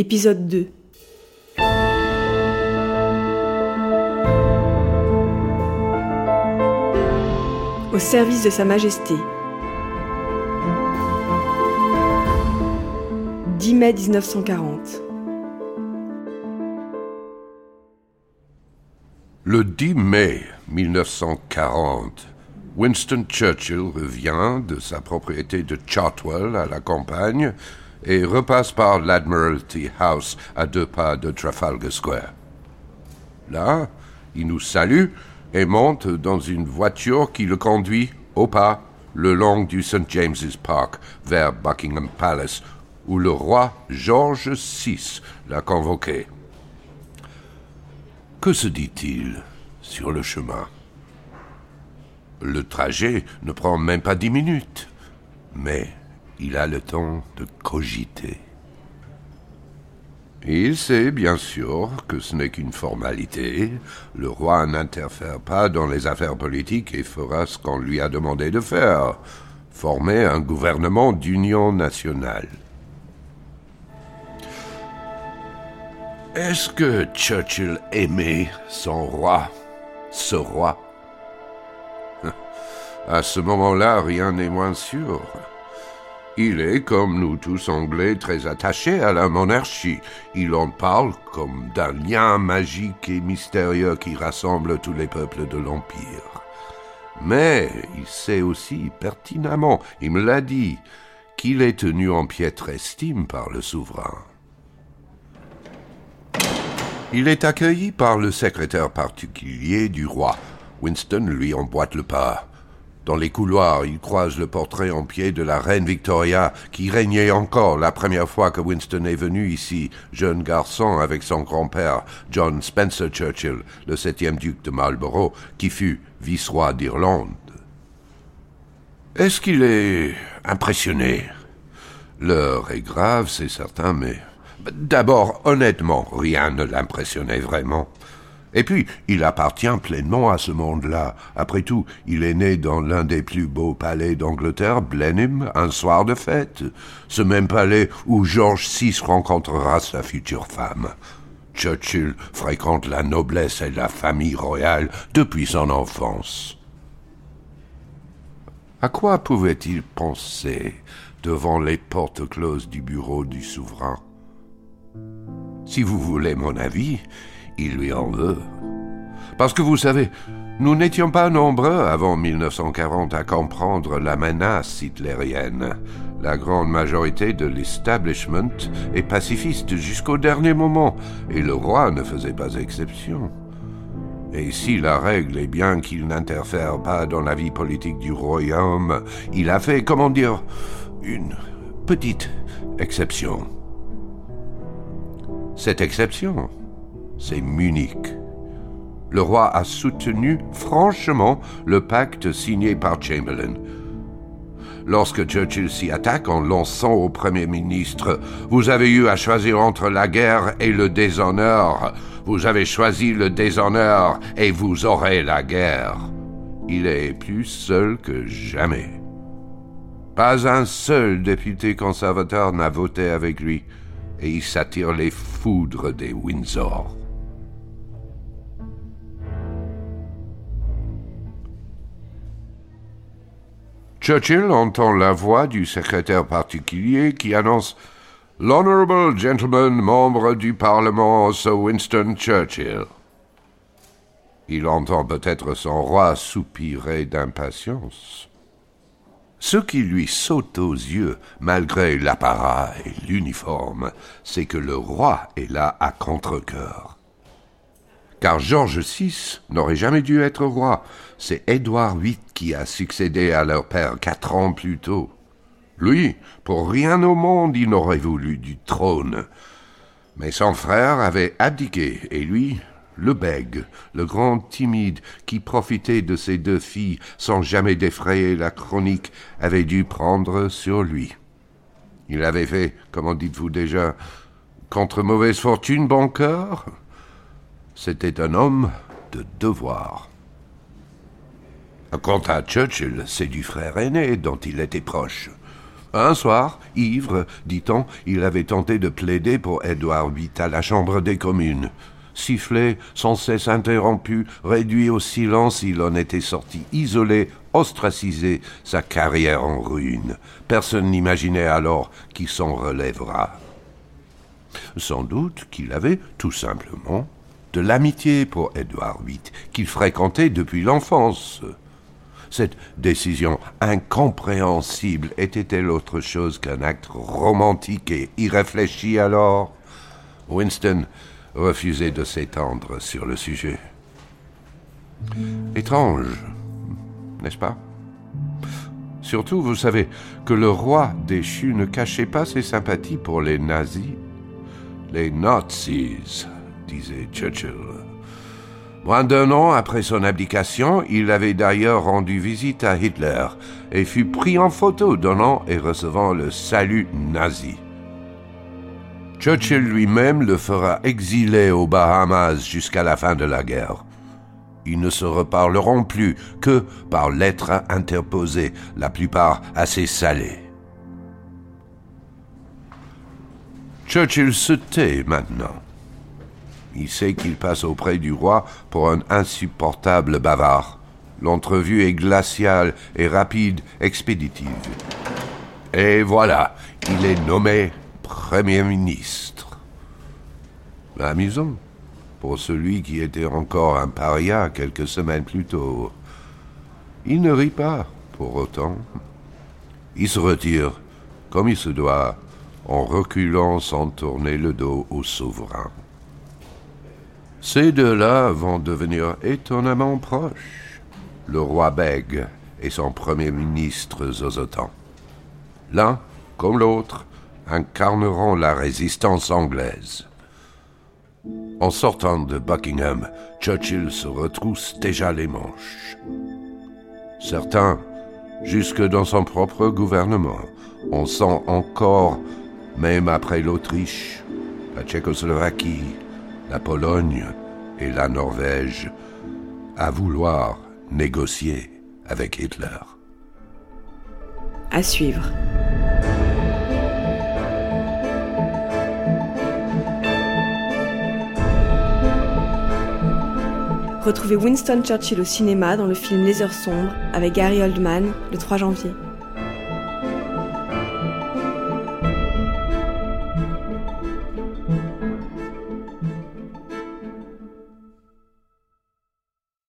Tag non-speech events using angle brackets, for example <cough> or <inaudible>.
Épisode 2 Au service de Sa Majesté. 10 mai 1940 Le 10 mai 1940, Winston Churchill revient de sa propriété de Chartwell à la campagne et repasse par l'Admiralty House à deux pas de Trafalgar Square. Là, il nous salue et monte dans une voiture qui le conduit au pas le long du St. James's Park vers Buckingham Palace, où le roi George VI l'a convoqué. Que se dit-il sur le chemin? Le trajet ne prend même pas dix minutes, mais il a le temps de cogiter. Il sait bien sûr que ce n'est qu'une formalité. Le roi n'interfère pas dans les affaires politiques et fera ce qu'on lui a demandé de faire, former un gouvernement d'union nationale. Est-ce que Churchill aimait son roi, ce roi? <laughs> À ce moment-là, rien n'est moins sûr. Il est, comme nous tous Anglais, très attaché à la monarchie. Il en parle comme d'un lien magique et mystérieux qui rassemble tous les peuples de l'Empire. Mais il sait aussi pertinemment, il me l'a dit, qu'il est tenu en piètre estime par le souverain. Il est accueilli par le secrétaire particulier du roi. Winston lui emboîte le pas. Dans les couloirs, il croise le portrait en pied de la reine Victoria, qui régnait encore la première fois que Winston est venu ici, jeune garçon avec son grand-père, John Spencer Churchill, le septième duc de Marlborough, qui fut vice-roi d'Irlande. Est-ce qu'il est impressionné? L'heure est grave, c'est certain, mais D'abord, honnêtement, rien ne l'impressionnait vraiment. Et puis, il appartient pleinement à ce monde-là. Après tout, il est né dans l'un des plus beaux palais d'Angleterre, Blenheim, un soir de fête. Ce même palais où George VI rencontrera sa future femme. Churchill fréquente la noblesse et la famille royale depuis son enfance. À quoi pouvait-il penser devant les portes closes du bureau du souverain? Si vous voulez mon avis, il lui en veut. Parce que vous savez, nous n'étions pas nombreux avant 1940 à comprendre la menace hitlérienne. La grande majorité de l'establishment est pacifiste jusqu'au dernier moment, et le roi ne faisait pas exception. Et si la règle est bien qu'il n'interfère pas dans la vie politique du royaume, il a fait, comment dire, une petite exception. Cette exception, c'est Munich. Le roi a soutenu franchement le pacte signé par Chamberlain. Lorsque Churchill s'y attaque en lançant au Premier ministre Vous avez eu à choisir entre la guerre et le déshonneur. Vous avez choisi le déshonneur et vous aurez la guerre. Il est plus seul que jamais. Pas un seul député conservateur n'a voté avec lui et il s'attire les foudres des Windsor. Churchill entend la voix du secrétaire particulier qui annonce L'Honorable Gentleman, membre du Parlement, Sir Winston Churchill. Il entend peut-être son roi soupirer d'impatience. Ce qui lui saute aux yeux, malgré l'apparat et l'uniforme, c'est que le roi est là à contre-cœur. Car George VI n'aurait jamais dû être roi. C'est Édouard VIII qui a succédé à leur père quatre ans plus tôt. Lui, pour rien au monde, il n'aurait voulu du trône. Mais son frère avait abdiqué, et lui, le bègue, le grand timide, qui profitait de ses deux filles sans jamais défrayer la chronique, avait dû prendre sur lui. Il avait fait, comment dites-vous déjà, contre mauvaise fortune, bon cœur? C'était un homme de devoir. Quant à Churchill, c'est du frère aîné dont il était proche. Un soir, ivre, dit-on, il avait tenté de plaider pour Édouard VIII à la Chambre des communes. Sifflé, sans cesse interrompu, réduit au silence, il en était sorti isolé, ostracisé, sa carrière en ruine. Personne n'imaginait alors qui s'en relèvera. Sans doute qu'il avait, tout simplement, de l'amitié pour Édouard VIII, qu'il fréquentait depuis l'enfance. Cette décision incompréhensible était-elle autre chose qu'un acte romantique et irréfléchi alors? Winston refusait de s'étendre sur le sujet. Étrange, n'est-ce pas? Surtout, vous savez, que le roi déchu ne cachait pas ses sympathies pour les nazis. Les Nazis, disait Churchill. Moins d'un an après son abdication, il avait d'ailleurs rendu visite à Hitler et fut pris en photo donnant et recevant le salut nazi. Churchill lui-même le fera exiler aux Bahamas jusqu'à la fin de la guerre. Ils ne se reparleront plus que par lettres interposées, la plupart assez salées. Churchill se tait maintenant. Il sait qu'il passe auprès du roi pour un insupportable bavard. L'entrevue est glaciale et rapide, expéditive. Et voilà, il est nommé Premier ministre. Amusant pour celui qui était encore un paria quelques semaines plus tôt. Il ne rit pas pour autant. Il se retire, comme il se doit, en reculant sans tourner le dos au souverain. Ces deux-là vont devenir étonnamment proches, le roi Beg et son premier ministre Zozotan. L'un, comme l'autre, incarneront la résistance anglaise. En sortant de Buckingham, Churchill se retrousse déjà les manches. Certains, jusque dans son propre gouvernement, on sent encore, même après l'Autriche, la Tchécoslovaquie, la Pologne et la Norvège à vouloir négocier avec Hitler. À suivre. Retrouvez Winston Churchill au cinéma dans le film Les Heures sombres avec Gary Oldman le 3 janvier.